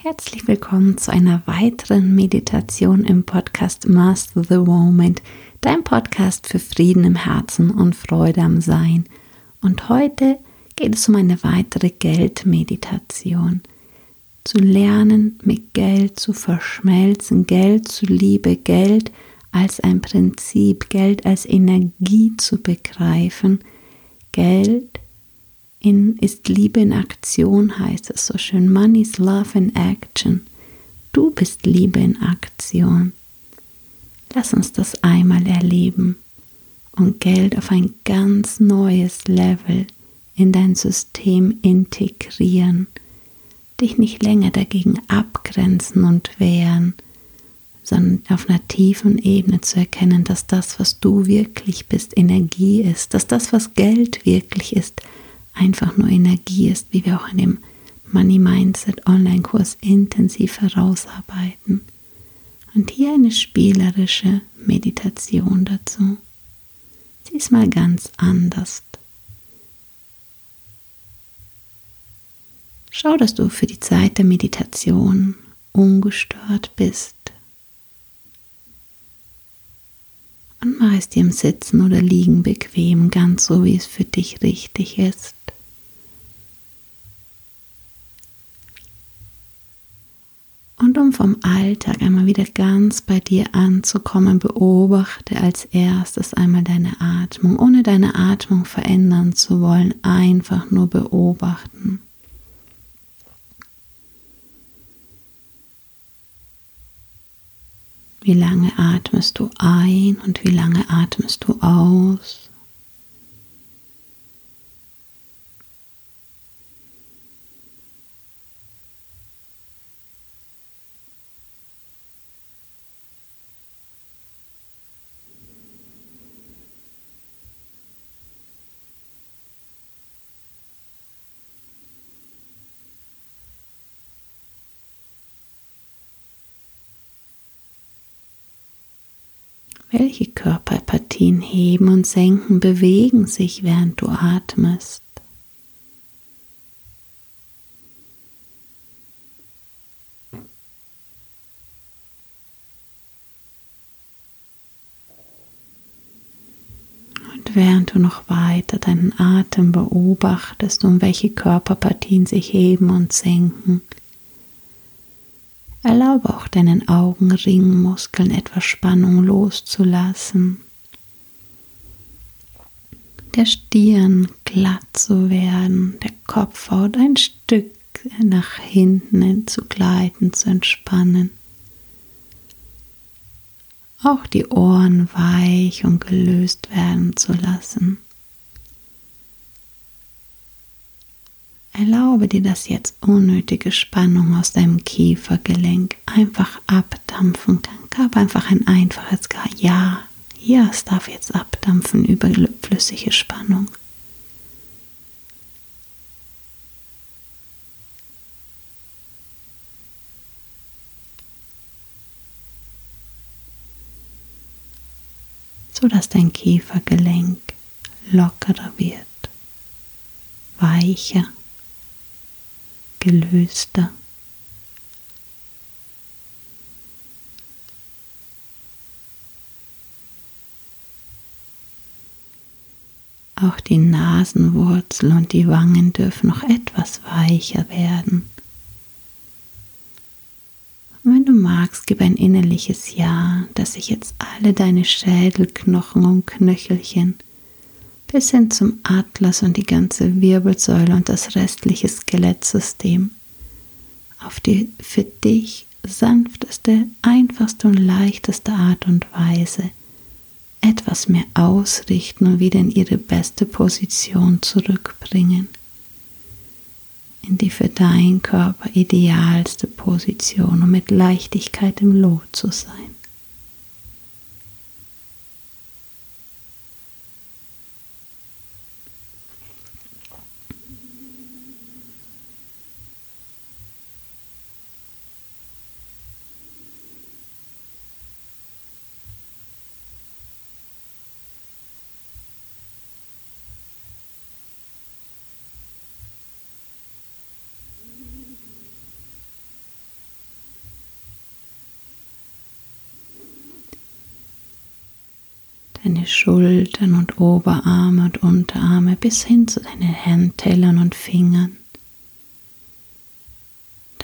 Herzlich willkommen zu einer weiteren Meditation im Podcast Master the Moment, dein Podcast für Frieden im Herzen und Freude am Sein. Und heute geht es um eine weitere Geldmeditation. Zu lernen, mit Geld zu verschmelzen, Geld zu Liebe, Geld als ein Prinzip, Geld als Energie zu begreifen, Geld in, ist Liebe in Aktion, heißt es so schön. Money is love in action. Du bist Liebe in Aktion. Lass uns das einmal erleben und Geld auf ein ganz neues Level in dein System integrieren. Dich nicht länger dagegen abgrenzen und wehren, sondern auf einer tiefen Ebene zu erkennen, dass das, was du wirklich bist, Energie ist, dass das, was Geld wirklich ist, einfach nur Energie ist, wie wir auch in dem Money Mindset Online-Kurs intensiv herausarbeiten. Und hier eine spielerische Meditation dazu. Sie ist mal ganz anders. Schau, dass du für die Zeit der Meditation ungestört bist. Und mach es dir im Sitzen oder Liegen bequem, ganz so wie es für dich richtig ist. Und um vom Alltag einmal wieder ganz bei dir anzukommen, beobachte als erstes einmal deine Atmung, ohne deine Atmung verändern zu wollen, einfach nur beobachten. Wie lange atmest du ein und wie lange atmest du aus? Welche Körperpartien heben und senken, bewegen sich, während du atmest? Und während du noch weiter deinen Atem beobachtest, um welche Körperpartien sich heben und senken, Erlaube auch deinen Augenringmuskeln etwas Spannung loszulassen. Der Stirn glatt zu werden, der Kopfhaut ein Stück nach hinten zu gleiten, zu entspannen. Auch die Ohren weich und gelöst werden zu lassen. Erlaube dir, dass jetzt unnötige Spannung aus deinem Kiefergelenk einfach abdampfen kann. Gab einfach ein einfaches Ja. Ja, es darf jetzt abdampfen, überflüssige Spannung. so dass dein Kiefergelenk lockerer wird, weicher gelöster. Auch die Nasenwurzel und die Wangen dürfen noch etwas weicher werden. Und wenn du magst, gib ein innerliches Ja, dass sich jetzt alle deine Schädelknochen und Knöchelchen bis hin zum Atlas und die ganze Wirbelsäule und das restliche Skelettsystem auf die für dich sanfteste, einfachste und leichteste Art und Weise etwas mehr ausrichten und wieder in ihre beste Position zurückbringen. In die für deinen Körper idealste Position, um mit Leichtigkeit im Lot zu sein. Deine Schultern und Oberarme und Unterarme bis hin zu deinen Handtellern und Fingern.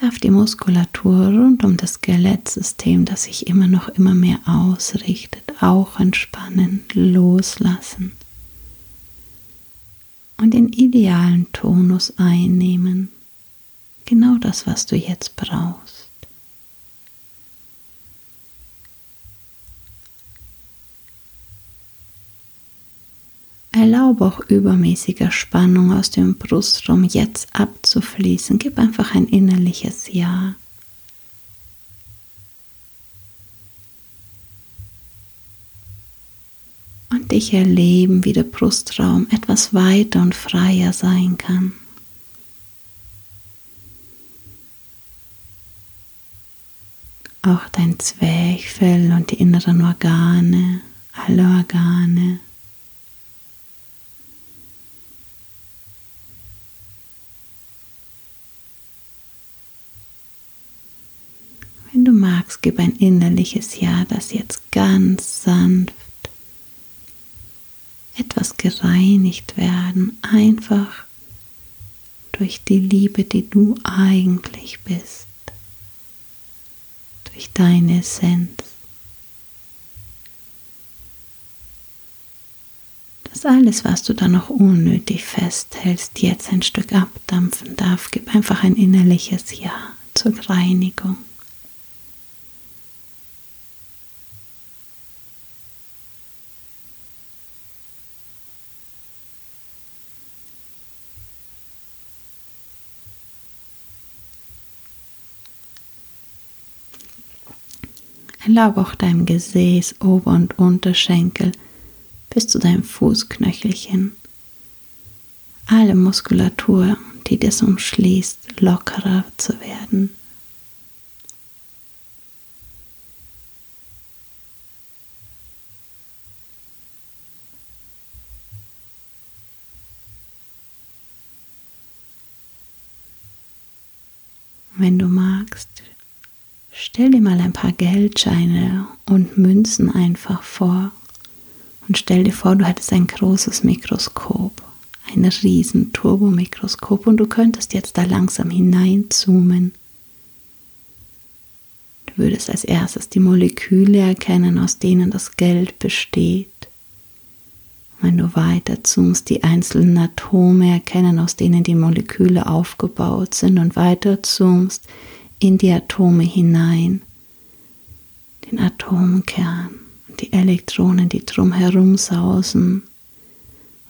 Darf die Muskulatur rund um das Skelettsystem, das sich immer noch immer mehr ausrichtet, auch entspannen, loslassen und den idealen Tonus einnehmen. Genau das, was du jetzt brauchst. Erlaube auch übermäßiger Spannung aus dem Brustraum jetzt abzufließen. Gib einfach ein innerliches Ja. Und dich erleben, wie der Brustraum etwas weiter und freier sein kann. Auch dein Zwerchfell und die inneren Organe, alle Organe Wenn du magst, gib ein innerliches Ja, das jetzt ganz sanft etwas gereinigt werden, einfach durch die Liebe, die du eigentlich bist, durch deine Essenz. Dass alles, was du da noch unnötig festhältst, jetzt ein Stück abdampfen darf, gib einfach ein innerliches Ja zur Reinigung. Erlaube auch deinem Gesäß, Ober- und Unterschenkel bis zu deinem Fußknöchelchen. Alle Muskulatur, die das umschließt, lockerer zu werden. Wenn du Stell dir mal ein paar Geldscheine und Münzen einfach vor und stell dir vor, du hättest ein großes Mikroskop, ein riesen Turbomikroskop und du könntest jetzt da langsam hineinzoomen. Du würdest als erstes die Moleküle erkennen, aus denen das Geld besteht. Wenn du weiter zoomst, die einzelnen Atome erkennen, aus denen die Moleküle aufgebaut sind und weiter zoomst, in die Atome hinein, den Atomkern und die Elektronen, die drumherum sausen.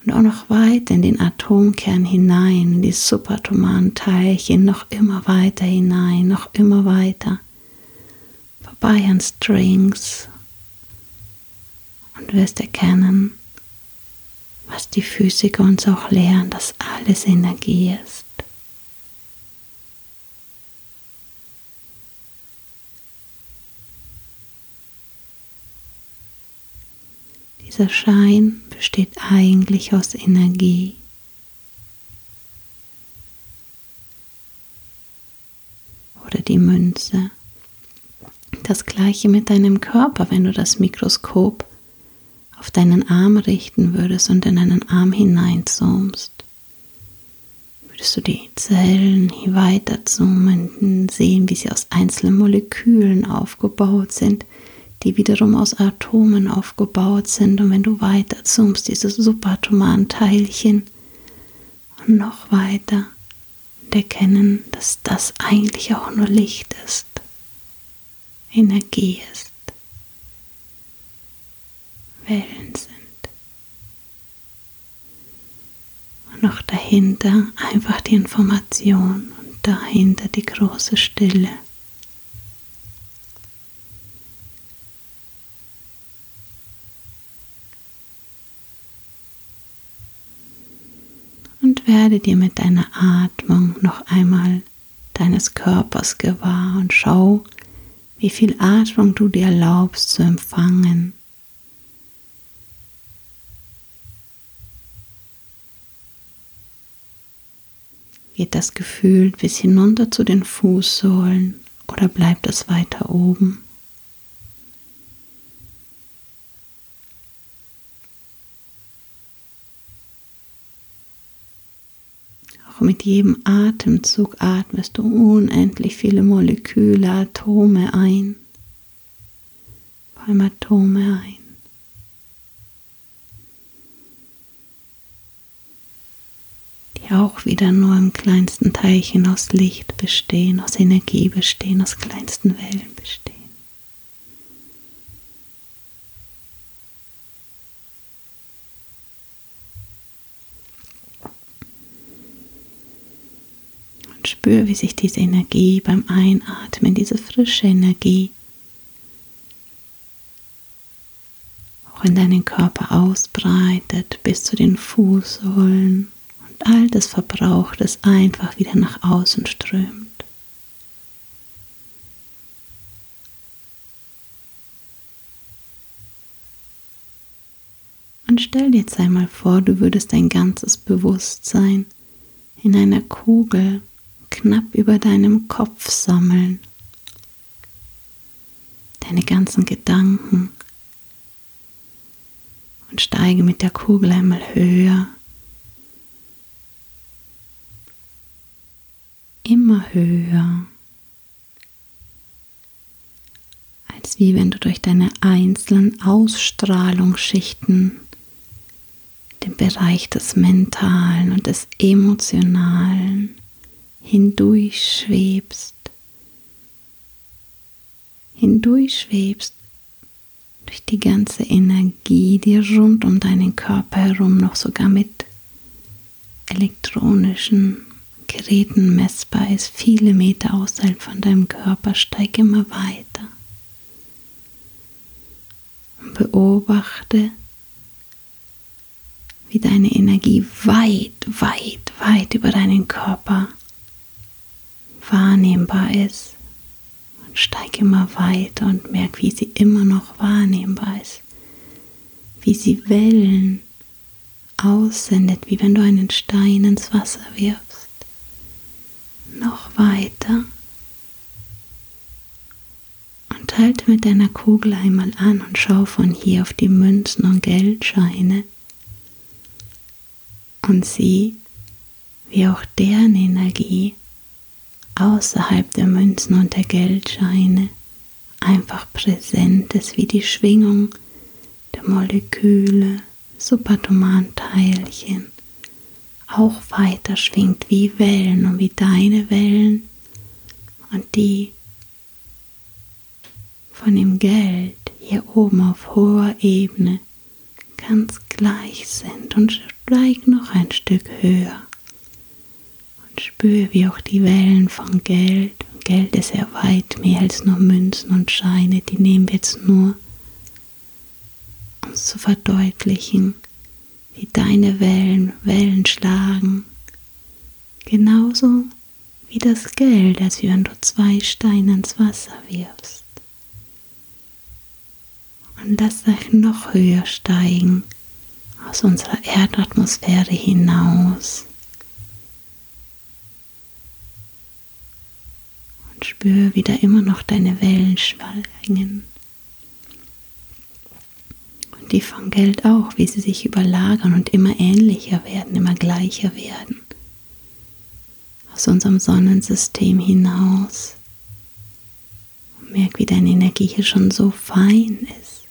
Und auch noch weiter in den Atomkern hinein, in die subatomaren Teilchen, noch immer weiter hinein, noch immer weiter, vorbei an Strings. Und wirst erkennen, was die Physiker uns auch lehren, dass alles Energie ist. Dieser Schein besteht eigentlich aus Energie. Oder die Münze. Das gleiche mit deinem Körper, wenn du das Mikroskop auf deinen Arm richten würdest und in deinen Arm hineinzoomst. Würdest du die Zellen hier weiter zoomen, sehen, wie sie aus einzelnen Molekülen aufgebaut sind, die wiederum aus Atomen aufgebaut sind. Und wenn du weiter zoomst, diese subatomaren Teilchen und noch weiter und erkennen, dass das eigentlich auch nur Licht ist, Energie ist, Wellen sind. Und noch dahinter einfach die Information und dahinter die große Stille. Werde dir mit deiner Atmung noch einmal deines Körpers gewahr und schau, wie viel Atmung du dir erlaubst zu empfangen. Geht das Gefühl bis hinunter zu den Fußsohlen oder bleibt es weiter oben? Mit jedem Atemzug atmest du unendlich viele Moleküle, Atome ein. Vor allem Atome ein. Die auch wieder nur im kleinsten Teilchen aus Licht bestehen, aus Energie bestehen, aus kleinsten Wellen bestehen. Spür, wie sich diese Energie beim Einatmen, diese frische Energie, auch in deinen Körper ausbreitet bis zu den Fußsohlen und all das Verbrauchtes einfach wieder nach außen strömt. Und stell dir jetzt einmal vor, du würdest dein ganzes Bewusstsein in einer Kugel knapp über deinem Kopf sammeln. Deine ganzen Gedanken. Und steige mit der Kugel einmal höher. Immer höher. Als wie wenn du durch deine einzelnen Ausstrahlungsschichten den Bereich des Mentalen und des Emotionalen hindurchschwebst, hindurchschwebst durch die ganze Energie, die rund um deinen Körper herum noch sogar mit elektronischen Geräten messbar ist, viele Meter außerhalb von deinem Körper, steig immer weiter. Und beobachte, wie deine Energie weit, weit, weit über deinen Körper wahrnehmbar ist. Und steig immer weiter und merk, wie sie immer noch wahrnehmbar ist. Wie sie Wellen aussendet, wie wenn du einen Stein ins Wasser wirfst. Noch weiter. Und halte mit deiner Kugel einmal an und schau von hier auf die Münzen und Geldscheine und sieh, wie auch deren Energie außerhalb der Münzen und der Geldscheine. Einfach präsent ist wie die Schwingung der Moleküle, subatomaren Teilchen, auch weiter schwingt wie Wellen und wie deine Wellen. Und die von dem Geld hier oben auf hoher Ebene ganz gleich sind und steig noch ein Stück höher spüre, wie auch die Wellen von Geld, Geld ist ja weit mehr als nur Münzen und Scheine, die nehmen wir jetzt nur, um zu verdeutlichen, wie deine Wellen Wellen schlagen, genauso wie das Geld, als wenn du zwei Steine ins Wasser wirfst. Und lass euch noch höher steigen aus unserer Erdatmosphäre hinaus spür wieder immer noch deine Wellen schwingen. Und die von Geld auch, wie sie sich überlagern und immer ähnlicher werden, immer gleicher werden. Aus unserem Sonnensystem hinaus. Merk, wie deine Energie hier schon so fein ist.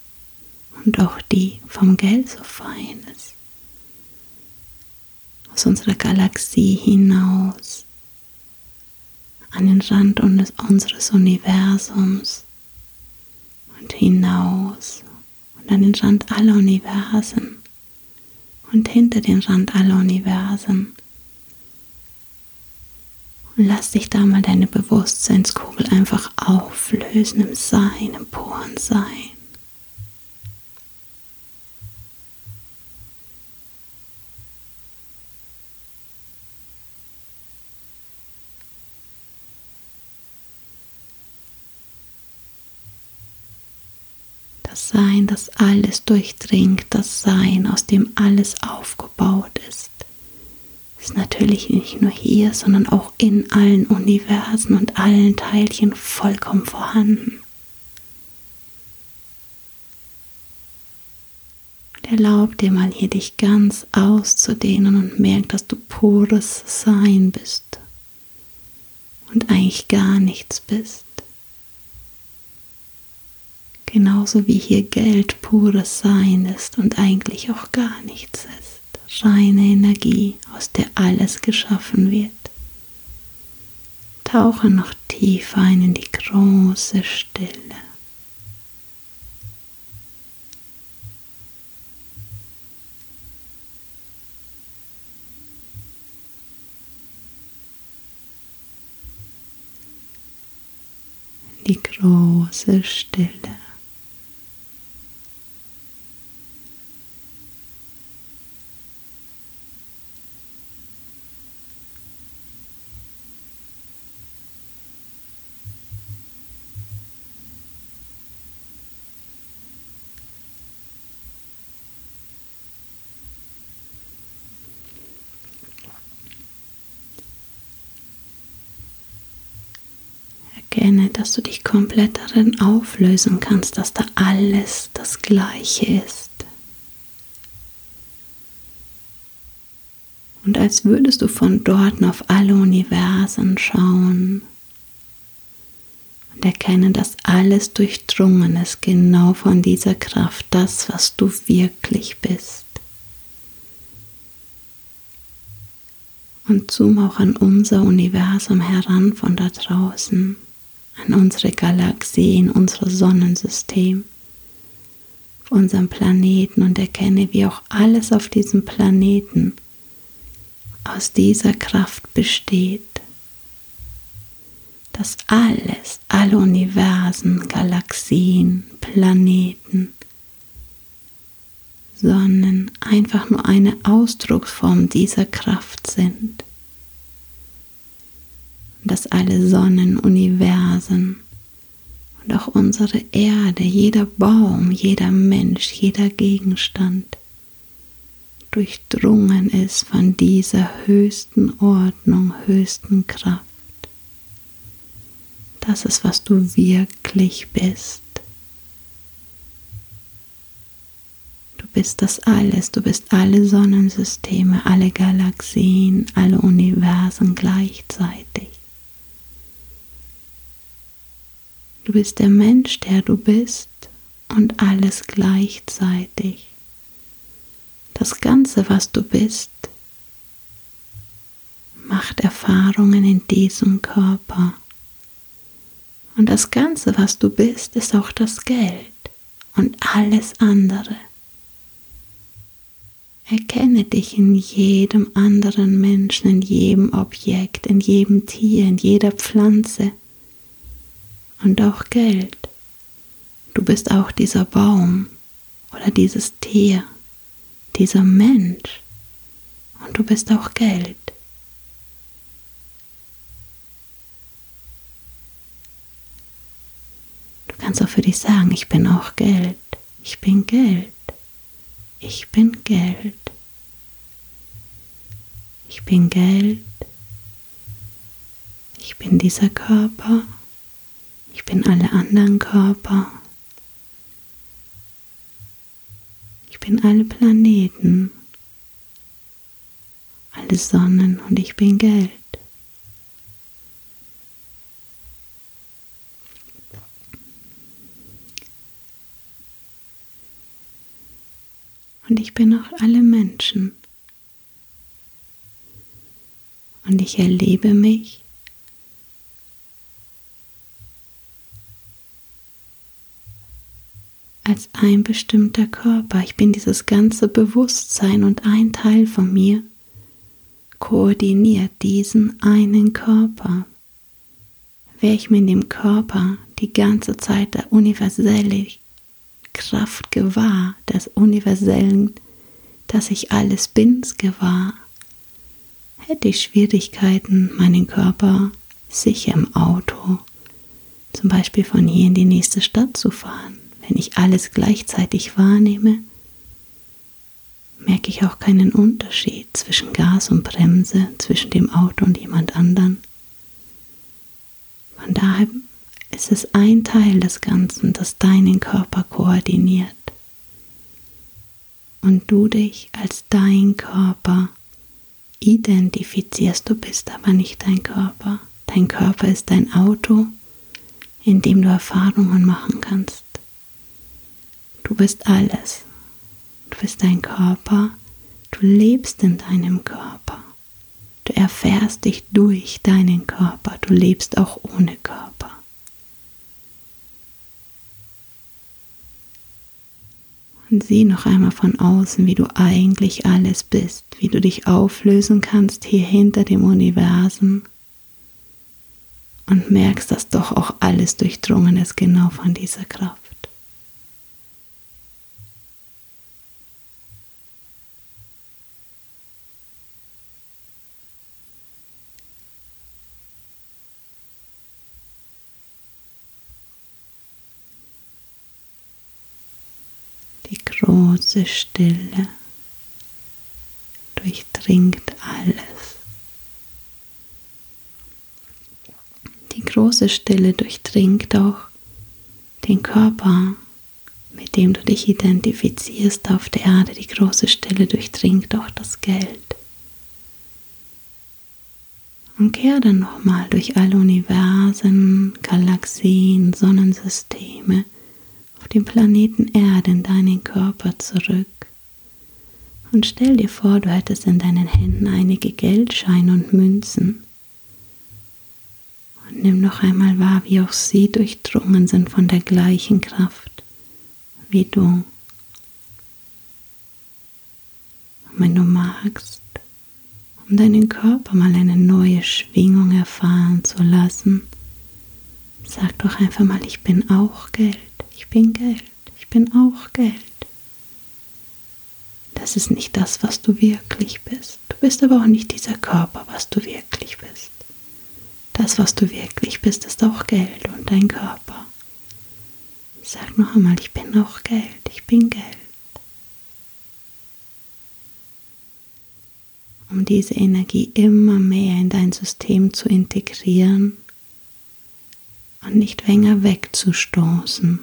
Und auch die vom Geld so fein ist. Aus unserer Galaxie hinaus an den Rand unseres Universums und hinaus und an den Rand aller Universen und hinter den Rand aller Universen. Und lass dich da mal deine Bewusstseinskugel einfach auflösen im Sein, im puren Sein. das Sein, das alles durchdringt, das Sein, aus dem alles aufgebaut ist, ist natürlich nicht nur hier, sondern auch in allen Universen und allen Teilchen vollkommen vorhanden. Erlaub dir mal hier dich ganz auszudehnen und merk, dass du pures Sein bist und eigentlich gar nichts bist. Genauso wie hier Geld pures Sein ist und eigentlich auch gar nichts ist. Reine Energie, aus der alles geschaffen wird. Tauche noch tiefer ein in die große Stille. die große Stille. Erkenne, dass du dich komplett darin auflösen kannst, dass da alles das Gleiche ist. Und als würdest du von dort auf alle Universen schauen und erkennen, dass alles durchdrungen ist, genau von dieser Kraft, das, was du wirklich bist. Und zoom auch an unser Universum heran von da draußen an unsere Galaxie, in unser Sonnensystem, auf unserem Planeten und erkenne, wie auch alles auf diesem Planeten aus dieser Kraft besteht. Dass alles, alle Universen, Galaxien, Planeten, Sonnen einfach nur eine Ausdrucksform dieser Kraft sind dass alle Sonnen, Universen und auch unsere Erde, jeder Baum, jeder Mensch, jeder Gegenstand durchdrungen ist von dieser höchsten Ordnung, höchsten Kraft. Das ist, was du wirklich bist. Du bist das alles, du bist alle Sonnensysteme, alle Galaxien, alle Universen gleichzeitig. Du bist der Mensch, der du bist und alles gleichzeitig. Das Ganze, was du bist, macht Erfahrungen in diesem Körper. Und das Ganze, was du bist, ist auch das Geld und alles andere. Erkenne dich in jedem anderen Menschen, in jedem Objekt, in jedem Tier, in jeder Pflanze und auch Geld. Du bist auch dieser Baum oder dieses Tier, dieser Mensch und du bist auch Geld. Du kannst auch für dich sagen, ich bin auch Geld, ich bin Geld, ich bin Geld, ich bin Geld, ich bin dieser Körper. Ich bin alle anderen Körper. Ich bin alle Planeten, alle Sonnen und ich bin Geld. Und ich bin auch alle Menschen. Und ich erlebe mich als ein bestimmter Körper. Ich bin dieses ganze Bewusstsein und ein Teil von mir koordiniert diesen einen Körper. Wäre ich mir in dem Körper die ganze Zeit der universelle Kraft gewahr, des universellen, dass ich alles bin, gewahr, hätte ich Schwierigkeiten, meinen Körper sicher im Auto, zum Beispiel von hier in die nächste Stadt zu fahren. Wenn ich alles gleichzeitig wahrnehme, merke ich auch keinen Unterschied zwischen Gas und Bremse, zwischen dem Auto und jemand anderen. Von daher ist es ein Teil des Ganzen, das deinen Körper koordiniert. und du dich als dein Körper identifizierst. Du bist aber nicht dein Körper. Dein Körper ist dein Auto, in dem du Erfahrungen machen kannst. Du bist alles. Du bist dein Körper. Du lebst in deinem Körper. Du erfährst dich durch deinen Körper. Du lebst auch ohne Körper. Und sieh noch einmal von außen, wie du eigentlich alles bist, wie du dich auflösen kannst hier hinter dem Universum und merkst, dass doch auch alles durchdrungen ist genau von dieser Kraft. Große Stille durchdringt alles. Die große Stille durchdringt auch den Körper, mit dem du dich identifizierst auf der Erde. Die große Stille durchdringt auch das Geld. Und kehr dann nochmal durch alle Universen, Galaxien, Sonnensysteme auf den Planeten Erde in deinen Körper zurück. Und stell dir vor, du hättest in deinen Händen einige Geldscheine und Münzen. Und nimm noch einmal wahr, wie auch sie durchdrungen sind von der gleichen Kraft wie du. Und wenn du magst, um deinen Körper mal eine neue Schwingung erfahren zu lassen, sag doch einfach mal, ich bin auch Geld. Ich bin Geld. Ich bin auch Geld. Das ist nicht das, was du wirklich bist. Du bist aber auch nicht dieser Körper, was du wirklich bist. Das, was du wirklich bist, ist auch Geld und dein Körper. Sag noch einmal, ich bin auch Geld. Ich bin Geld. Um diese Energie immer mehr in dein System zu integrieren und nicht länger wegzustoßen.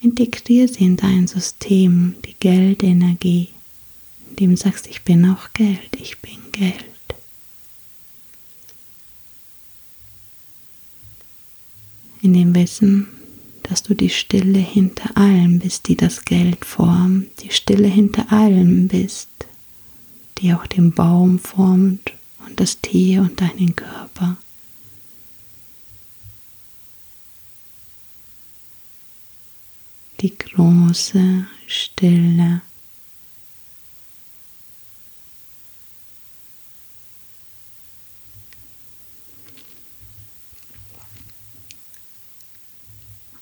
Integriere sie in dein System, die Geldenergie, indem du sagst, ich bin auch Geld, ich bin Geld. In dem Wissen, dass du die Stille hinter allem bist, die das Geld formt, die Stille hinter allem bist, die auch den Baum formt und das Tier und deinen Körper. Die große Stille.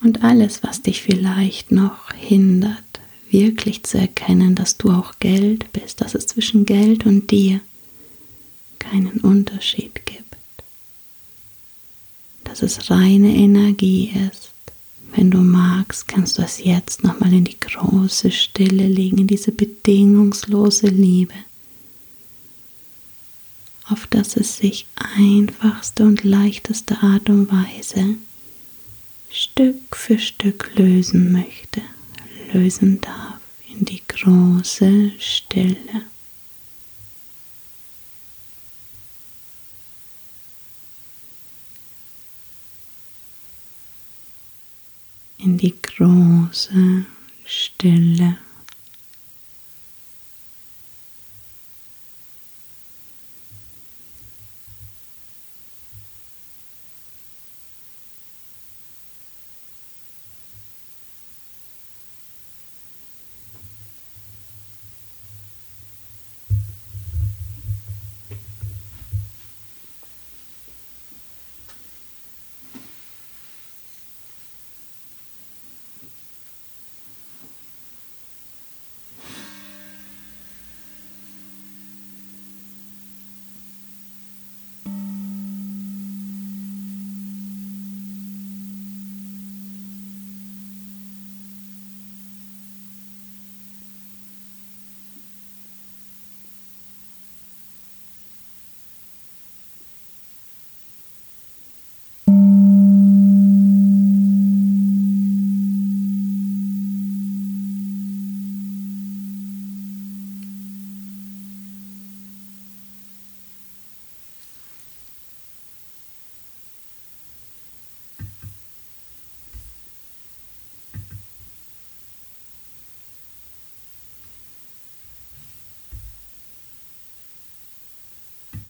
Und alles, was dich vielleicht noch hindert, wirklich zu erkennen, dass du auch Geld bist, dass es zwischen Geld und dir keinen Unterschied gibt, dass es reine Energie ist wenn du magst, kannst du es jetzt nochmal in die große Stille legen, in diese bedingungslose Liebe, auf dass es sich einfachste und leichteste Art und Weise Stück für Stück lösen möchte, lösen darf in die große Stille. Große Stille.